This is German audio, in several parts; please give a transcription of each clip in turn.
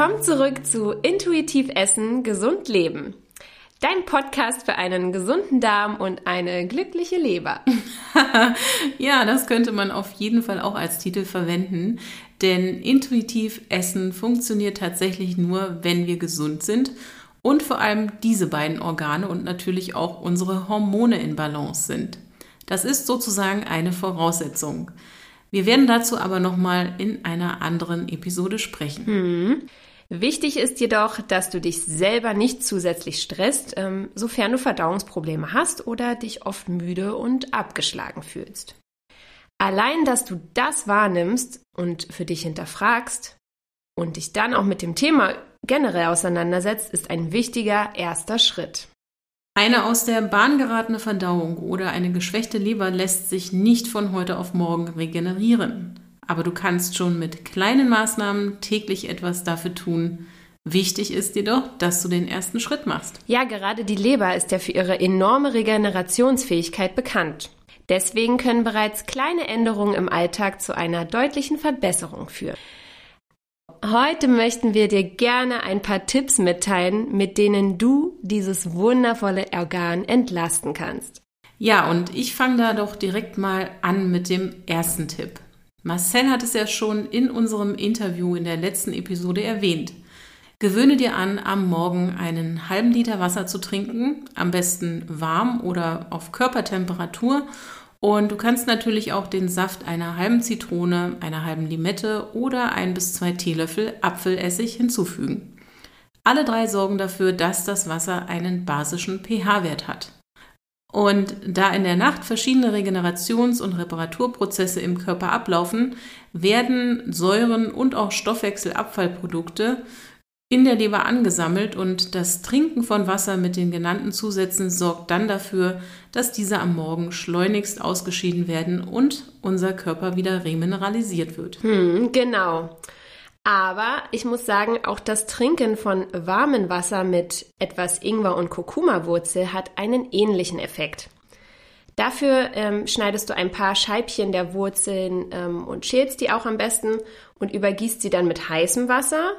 Willkommen zurück zu Intuitiv Essen, Gesund Leben. Dein Podcast für einen gesunden Darm und eine glückliche Leber. ja, das könnte man auf jeden Fall auch als Titel verwenden, denn intuitiv Essen funktioniert tatsächlich nur, wenn wir gesund sind und vor allem diese beiden Organe und natürlich auch unsere Hormone in Balance sind. Das ist sozusagen eine Voraussetzung. Wir werden dazu aber nochmal in einer anderen Episode sprechen. Hm. Wichtig ist jedoch, dass du dich selber nicht zusätzlich stresst, ähm, sofern du Verdauungsprobleme hast oder dich oft müde und abgeschlagen fühlst. Allein, dass du das wahrnimmst und für dich hinterfragst und dich dann auch mit dem Thema generell auseinandersetzt, ist ein wichtiger erster Schritt. Eine aus der Bahn geratene Verdauung oder eine geschwächte Leber lässt sich nicht von heute auf morgen regenerieren. Aber du kannst schon mit kleinen Maßnahmen täglich etwas dafür tun. Wichtig ist jedoch, dass du den ersten Schritt machst. Ja, gerade die Leber ist ja für ihre enorme Regenerationsfähigkeit bekannt. Deswegen können bereits kleine Änderungen im Alltag zu einer deutlichen Verbesserung führen. Heute möchten wir dir gerne ein paar Tipps mitteilen, mit denen du dieses wundervolle Organ entlasten kannst. Ja, und ich fange da doch direkt mal an mit dem ersten Tipp. Marcel hat es ja schon in unserem Interview in der letzten Episode erwähnt. Gewöhne dir an, am Morgen einen halben Liter Wasser zu trinken, am besten warm oder auf Körpertemperatur und du kannst natürlich auch den Saft einer halben Zitrone, einer halben Limette oder ein bis zwei Teelöffel Apfelessig hinzufügen. Alle drei sorgen dafür, dass das Wasser einen basischen pH-Wert hat. Und da in der Nacht verschiedene Regenerations- und Reparaturprozesse im Körper ablaufen, werden Säuren und auch Stoffwechselabfallprodukte in der Leber angesammelt und das Trinken von Wasser mit den genannten Zusätzen sorgt dann dafür, dass diese am Morgen schleunigst ausgeschieden werden und unser Körper wieder remineralisiert wird. Hm, genau. Aber ich muss sagen, auch das Trinken von warmem Wasser mit etwas Ingwer und Kurkuma-Wurzel hat einen ähnlichen Effekt. Dafür ähm, schneidest du ein paar Scheibchen der Wurzeln ähm, und schälst die auch am besten und übergießt sie dann mit heißem Wasser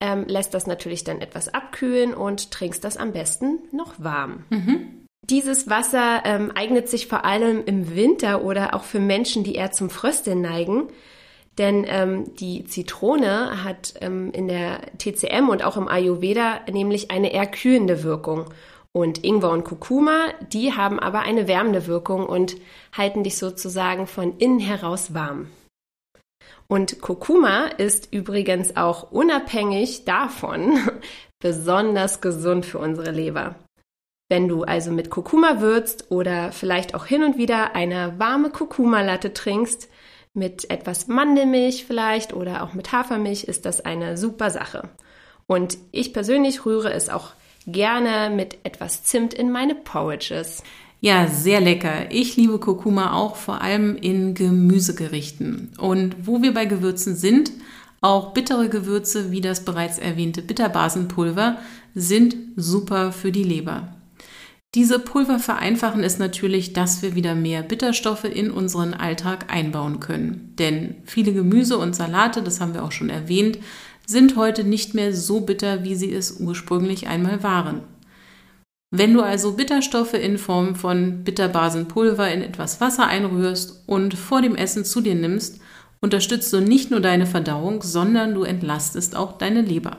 ähm, lässt das natürlich dann etwas abkühlen und trinkst das am besten noch warm. Mhm. Dieses Wasser ähm, eignet sich vor allem im Winter oder auch für Menschen, die eher zum Frösteln neigen. Denn ähm, die Zitrone hat ähm, in der TCM und auch im Ayurveda nämlich eine eher kühlende Wirkung. Und Ingwer und Kurkuma, die haben aber eine wärmende Wirkung und halten dich sozusagen von innen heraus warm. Und Kurkuma ist übrigens auch unabhängig davon besonders gesund für unsere Leber. Wenn du also mit Kurkuma würzt oder vielleicht auch hin und wieder eine warme Kurkuma-Latte trinkst, mit etwas Mandelmilch vielleicht oder auch mit Hafermilch, ist das eine super Sache. Und ich persönlich rühre es auch gerne mit etwas Zimt in meine Porridges. Ja, sehr lecker. Ich liebe Kurkuma auch vor allem in Gemüsegerichten. Und wo wir bei Gewürzen sind, auch bittere Gewürze wie das bereits erwähnte Bitterbasenpulver sind super für die Leber. Diese Pulver vereinfachen es natürlich, dass wir wieder mehr Bitterstoffe in unseren Alltag einbauen können. Denn viele Gemüse und Salate, das haben wir auch schon erwähnt, sind heute nicht mehr so bitter, wie sie es ursprünglich einmal waren. Wenn du also Bitterstoffe in Form von Bitterbasenpulver in etwas Wasser einrührst und vor dem Essen zu dir nimmst, unterstützt du nicht nur deine Verdauung, sondern du entlastest auch deine Leber.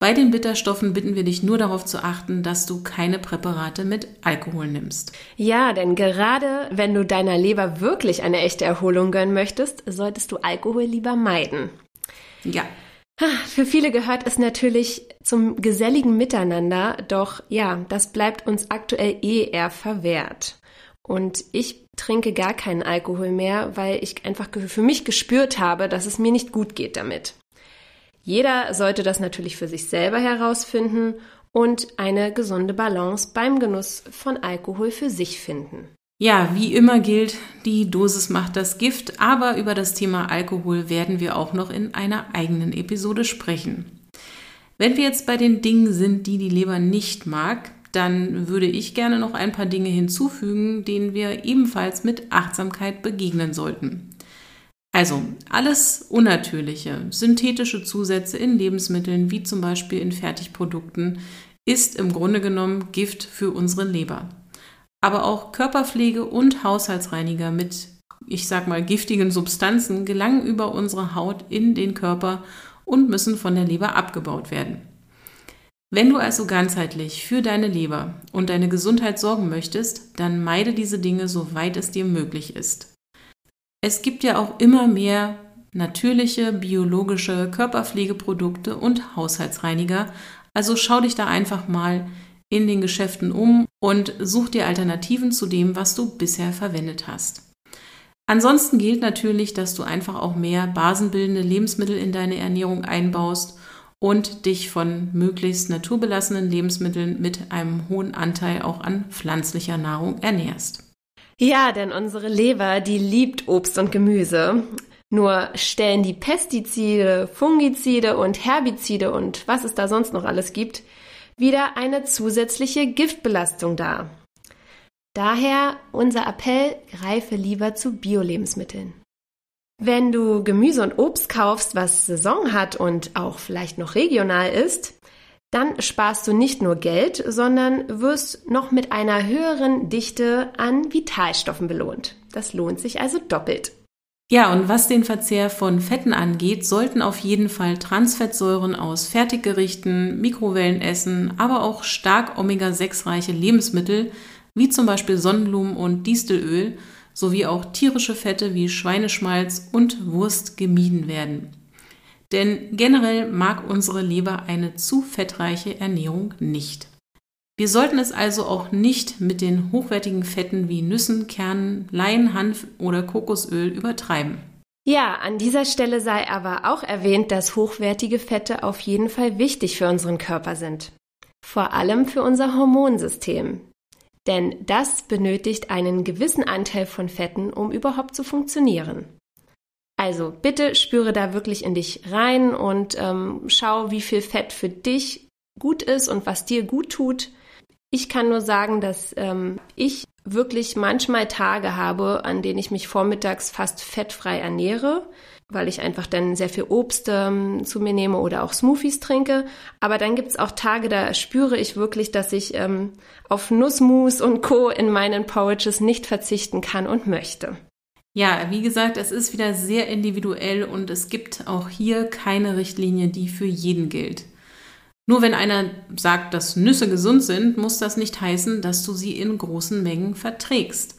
Bei den Bitterstoffen bitten wir dich nur darauf zu achten, dass du keine Präparate mit Alkohol nimmst. Ja, denn gerade wenn du deiner Leber wirklich eine echte Erholung gönnen möchtest, solltest du Alkohol lieber meiden. Ja, für viele gehört es natürlich zum geselligen Miteinander, doch ja, das bleibt uns aktuell eh eher verwehrt. Und ich trinke gar keinen Alkohol mehr, weil ich einfach für mich gespürt habe, dass es mir nicht gut geht damit. Jeder sollte das natürlich für sich selber herausfinden und eine gesunde Balance beim Genuss von Alkohol für sich finden. Ja, wie immer gilt, die Dosis macht das Gift, aber über das Thema Alkohol werden wir auch noch in einer eigenen Episode sprechen. Wenn wir jetzt bei den Dingen sind, die die Leber nicht mag, dann würde ich gerne noch ein paar Dinge hinzufügen, denen wir ebenfalls mit Achtsamkeit begegnen sollten. Also alles unnatürliche, synthetische Zusätze in Lebensmitteln, wie zum Beispiel in Fertigprodukten, ist im Grunde genommen Gift für unsere Leber. Aber auch Körperpflege und Haushaltsreiniger mit, ich sag mal, giftigen Substanzen gelangen über unsere Haut in den Körper und müssen von der Leber abgebaut werden. Wenn du also ganzheitlich für deine Leber und deine Gesundheit sorgen möchtest, dann meide diese Dinge, soweit es dir möglich ist. Es gibt ja auch immer mehr natürliche, biologische Körperpflegeprodukte und Haushaltsreiniger, also schau dich da einfach mal in den Geschäften um und such dir Alternativen zu dem, was du bisher verwendet hast. Ansonsten gilt natürlich, dass du einfach auch mehr basenbildende Lebensmittel in deine Ernährung einbaust und dich von möglichst naturbelassenen Lebensmitteln mit einem hohen Anteil auch an pflanzlicher Nahrung ernährst. Ja, denn unsere Leber, die liebt Obst und Gemüse. Nur stellen die Pestizide, Fungizide und Herbizide und was es da sonst noch alles gibt, wieder eine zusätzliche Giftbelastung dar. Daher unser Appell, greife lieber zu Bio-Lebensmitteln. Wenn du Gemüse und Obst kaufst, was Saison hat und auch vielleicht noch regional ist, dann sparst du nicht nur Geld, sondern wirst noch mit einer höheren Dichte an Vitalstoffen belohnt. Das lohnt sich also doppelt. Ja, und was den Verzehr von Fetten angeht, sollten auf jeden Fall Transfettsäuren aus Fertiggerichten, Mikrowellenessen, aber auch stark Omega-6-reiche Lebensmittel wie zum Beispiel Sonnenblumen und Distelöl, sowie auch tierische Fette wie Schweineschmalz und Wurst gemieden werden. Denn generell mag unsere Leber eine zu fettreiche Ernährung nicht. Wir sollten es also auch nicht mit den hochwertigen Fetten wie Nüssen, Kernen, Lein, Hanf oder Kokosöl übertreiben. Ja, an dieser Stelle sei aber auch erwähnt, dass hochwertige Fette auf jeden Fall wichtig für unseren Körper sind. Vor allem für unser Hormonsystem denn das benötigt einen gewissen Anteil von Fetten, um überhaupt zu funktionieren. Also bitte spüre da wirklich in dich rein und ähm, schau, wie viel Fett für dich gut ist und was dir gut tut. Ich kann nur sagen, dass ähm, ich wirklich manchmal Tage habe, an denen ich mich vormittags fast fettfrei ernähre weil ich einfach dann sehr viel Obst ähm, zu mir nehme oder auch Smoothies trinke. Aber dann gibt's auch Tage, da spüre ich wirklich, dass ich ähm, auf Nussmus und Co. in meinen Porridges nicht verzichten kann und möchte. Ja, wie gesagt, es ist wieder sehr individuell und es gibt auch hier keine Richtlinie, die für jeden gilt. Nur wenn einer sagt, dass Nüsse gesund sind, muss das nicht heißen, dass du sie in großen Mengen verträgst.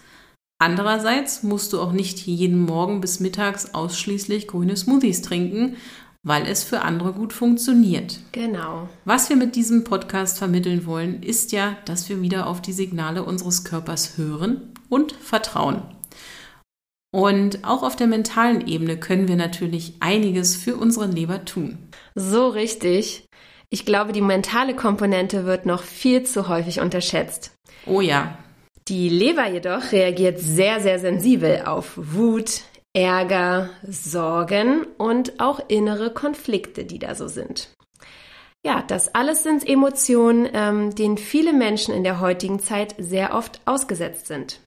Andererseits musst du auch nicht jeden Morgen bis mittags ausschließlich grüne Smoothies trinken, weil es für andere gut funktioniert. Genau. Was wir mit diesem Podcast vermitteln wollen, ist ja, dass wir wieder auf die Signale unseres Körpers hören und vertrauen. Und auch auf der mentalen Ebene können wir natürlich einiges für unsere Leber tun. So richtig. Ich glaube, die mentale Komponente wird noch viel zu häufig unterschätzt. Oh ja. Die Leber jedoch reagiert sehr, sehr sensibel auf Wut, Ärger, Sorgen und auch innere Konflikte, die da so sind. Ja, das alles sind Emotionen, ähm, denen viele Menschen in der heutigen Zeit sehr oft ausgesetzt sind.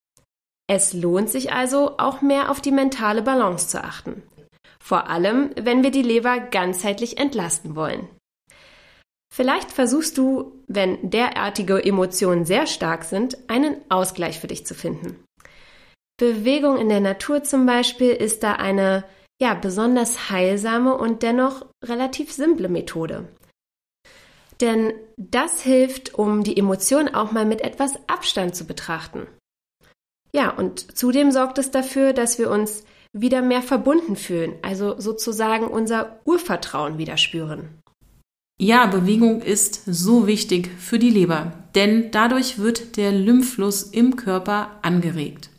Es lohnt sich also, auch mehr auf die mentale Balance zu achten. Vor allem, wenn wir die Leber ganzheitlich entlasten wollen. Vielleicht versuchst du, wenn derartige Emotionen sehr stark sind, einen Ausgleich für dich zu finden. Bewegung in der Natur zum Beispiel ist da eine ja besonders heilsame und dennoch relativ simple Methode. Denn das hilft, um die Emotionen auch mal mit etwas Abstand zu betrachten. Ja, und zudem sorgt es dafür, dass wir uns wieder mehr verbunden fühlen, also sozusagen unser Urvertrauen wieder spüren. Ja, Bewegung ist so wichtig für die Leber, denn dadurch wird der Lymphfluss im Körper angeregt.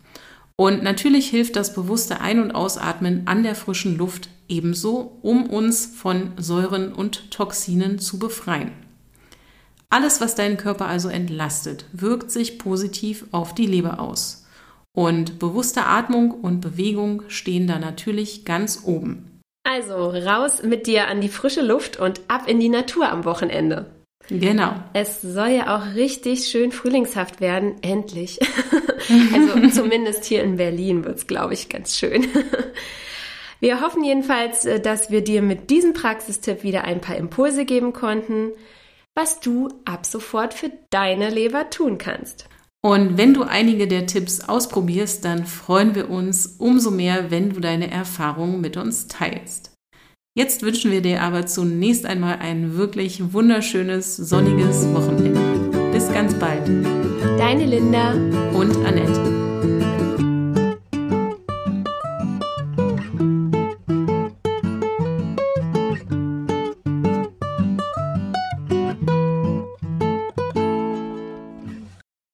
Und natürlich hilft das bewusste Ein- und Ausatmen an der frischen Luft ebenso, um uns von Säuren und Toxinen zu befreien. Alles, was deinen Körper also entlastet, wirkt sich positiv auf die Leber aus. Und bewusste Atmung und Bewegung stehen da natürlich ganz oben. Also raus mit dir an die frische Luft und ab in die Natur am Wochenende. Genau. Es soll ja auch richtig schön frühlingshaft werden, endlich. also zumindest hier in Berlin wird es, glaube ich, ganz schön. Wir hoffen jedenfalls, äh, dass wir dir mit diesem Praxistipp wieder ein paar Impulse geben konnten, was du ab sofort für deine Leber tun kannst. Und wenn du einige der Tipps ausprobierst, dann freuen wir uns umso mehr, wenn du deine Erfahrungen mit uns teilst. Jetzt wünschen wir dir aber zunächst einmal ein wirklich wunderschönes, sonniges Wochenende. Bis ganz bald. Deine Linda und Annette.